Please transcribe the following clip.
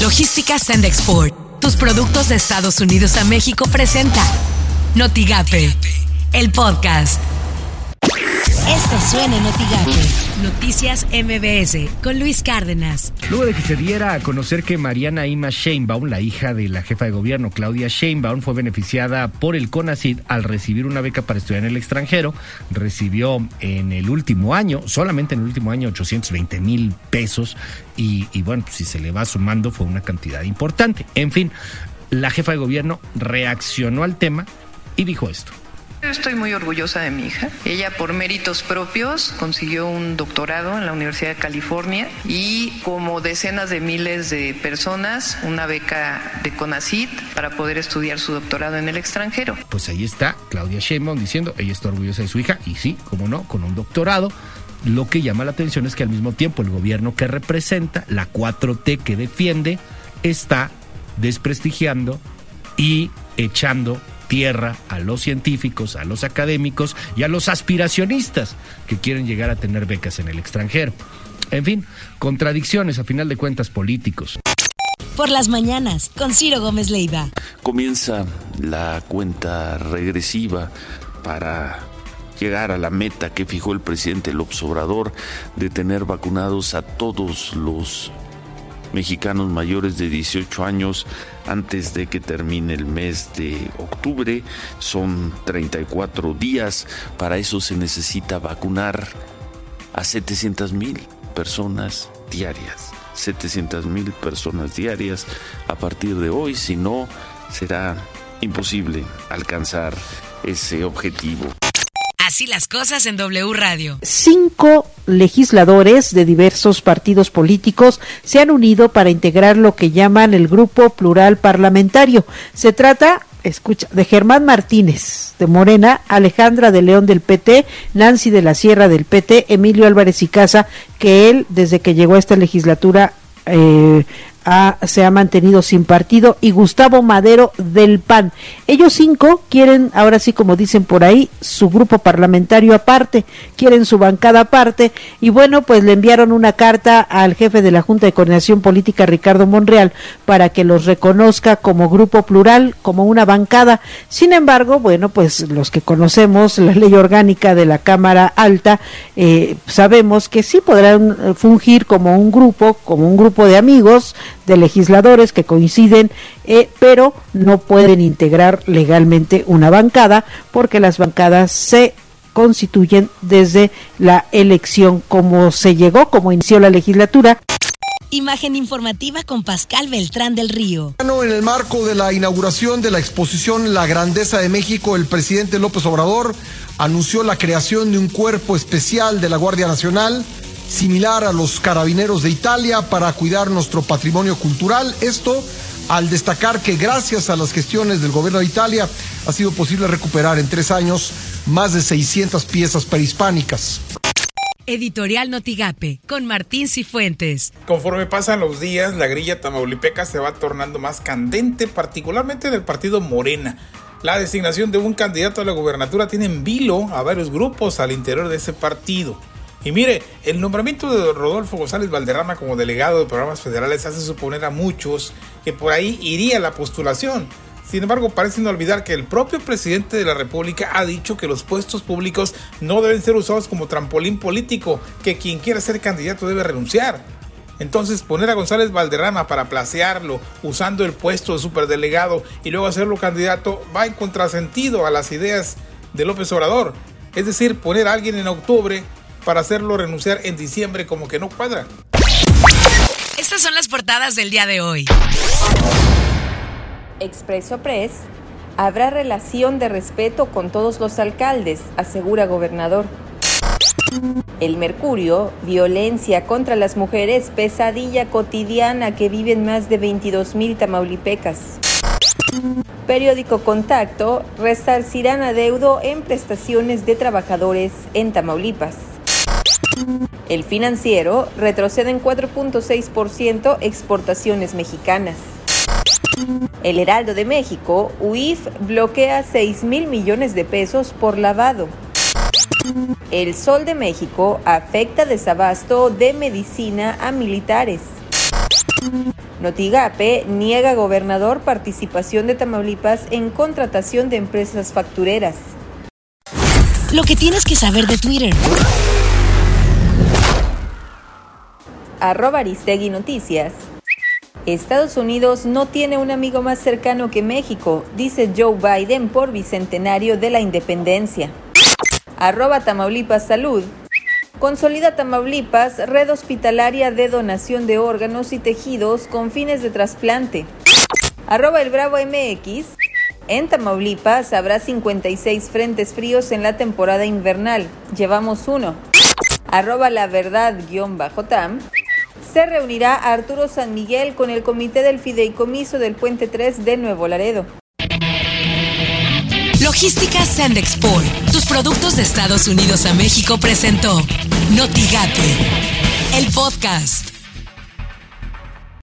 Logística Send Export. Tus productos de Estados Unidos a México presenta Notigape, el podcast. Esto suena en Notigape. Noticias MBS con Luis Cárdenas. Luego de que se diera a conocer que Mariana Ima Sheinbaum, la hija de la jefa de gobierno Claudia Sheinbaum, fue beneficiada por el CONACID al recibir una beca para estudiar en el extranjero, recibió en el último año, solamente en el último año, 820 mil pesos y, y bueno, pues, si se le va sumando fue una cantidad importante. En fin, la jefa de gobierno reaccionó al tema y dijo esto. Estoy muy orgullosa de mi hija. Ella por méritos propios consiguió un doctorado en la Universidad de California y como decenas de miles de personas una beca de CONACYT para poder estudiar su doctorado en el extranjero. Pues ahí está Claudia Sheinbaum diciendo, ella está orgullosa de su hija y sí, como no, con un doctorado. Lo que llama la atención es que al mismo tiempo el gobierno que representa, la 4T que defiende, está desprestigiando y echando tierra a los científicos, a los académicos y a los aspiracionistas que quieren llegar a tener becas en el extranjero. En fin, contradicciones a final de cuentas políticos. Por las mañanas, con Ciro Gómez Leiva. Comienza la cuenta regresiva para llegar a la meta que fijó el presidente López Obrador de tener vacunados a todos los mexicanos mayores de 18 años antes de que termine el mes de octubre. Son 34 días. Para eso se necesita vacunar a 700 mil personas diarias. 700 mil personas diarias a partir de hoy. Si no, será imposible alcanzar ese objetivo. Así las cosas en W Radio. Cinco legisladores de diversos partidos políticos se han unido para integrar lo que llaman el Grupo Plural Parlamentario. Se trata escucha, de Germán Martínez de Morena, Alejandra de León del PT, Nancy de la Sierra del PT, Emilio Álvarez y Casa, que él, desde que llegó a esta legislatura, eh, ha, se ha mantenido sin partido y Gustavo Madero del PAN. Ellos cinco quieren, ahora sí como dicen por ahí, su grupo parlamentario aparte, quieren su bancada aparte y bueno, pues le enviaron una carta al jefe de la Junta de Coordinación Política, Ricardo Monreal, para que los reconozca como grupo plural, como una bancada. Sin embargo, bueno, pues los que conocemos la ley orgánica de la Cámara Alta, eh, sabemos que sí podrán fungir como un grupo, como un grupo de amigos, de legisladores que coinciden, eh, pero no pueden integrar legalmente una bancada porque las bancadas se constituyen desde la elección como se llegó, como inició la legislatura. Imagen informativa con Pascal Beltrán del Río. En el marco de la inauguración de la exposición La Grandeza de México, el presidente López Obrador anunció la creación de un cuerpo especial de la Guardia Nacional similar a los carabineros de Italia para cuidar nuestro patrimonio cultural. Esto al destacar que gracias a las gestiones del gobierno de Italia ha sido posible recuperar en tres años más de 600 piezas prehispánicas. Editorial Notigape con Martín Cifuentes. Conforme pasan los días, la grilla tamaulipeca se va tornando más candente, particularmente del partido Morena. La designación de un candidato a la gubernatura tiene en vilo a varios grupos al interior de ese partido. Y mire, el nombramiento de Rodolfo González Valderrama como delegado de programas federales hace suponer a muchos que por ahí iría la postulación. Sin embargo, parecen olvidar que el propio presidente de la República ha dicho que los puestos públicos no deben ser usados como trampolín político, que quien quiera ser candidato debe renunciar. Entonces, poner a González Valderrama para placearlo usando el puesto de superdelegado y luego hacerlo candidato va en contrasentido a las ideas de López Obrador. Es decir, poner a alguien en octubre para hacerlo renunciar en diciembre como que no cuadra. Estas son las portadas del día de hoy. Expreso Press. Habrá relación de respeto con todos los alcaldes, asegura gobernador. El Mercurio, violencia contra las mujeres, pesadilla cotidiana que viven más de 22 mil tamaulipecas. Periódico Contacto, resarcirán adeudo en prestaciones de trabajadores en Tamaulipas. El financiero retrocede en 4.6% exportaciones mexicanas. El Heraldo de México, UIF bloquea 6 mil millones de pesos por lavado. El Sol de México afecta desabasto de medicina a militares. Notigape niega gobernador participación de Tamaulipas en contratación de empresas factureras. Lo que tienes que saber de Twitter. Arroba Aristegui Noticias. Estados Unidos no tiene un amigo más cercano que México, dice Joe Biden por bicentenario de la independencia. Arroba Tamaulipas Salud. Consolida Tamaulipas red hospitalaria de donación de órganos y tejidos con fines de trasplante. Arroba el Bravo MX. En Tamaulipas habrá 56 frentes fríos en la temporada invernal. Llevamos uno. Arroba la verdad-tam. Se reunirá Arturo San Miguel con el comité del fideicomiso del Puente 3 de Nuevo Laredo. Logística Sandexport, tus productos de Estados Unidos a México presentó Notigate, el podcast.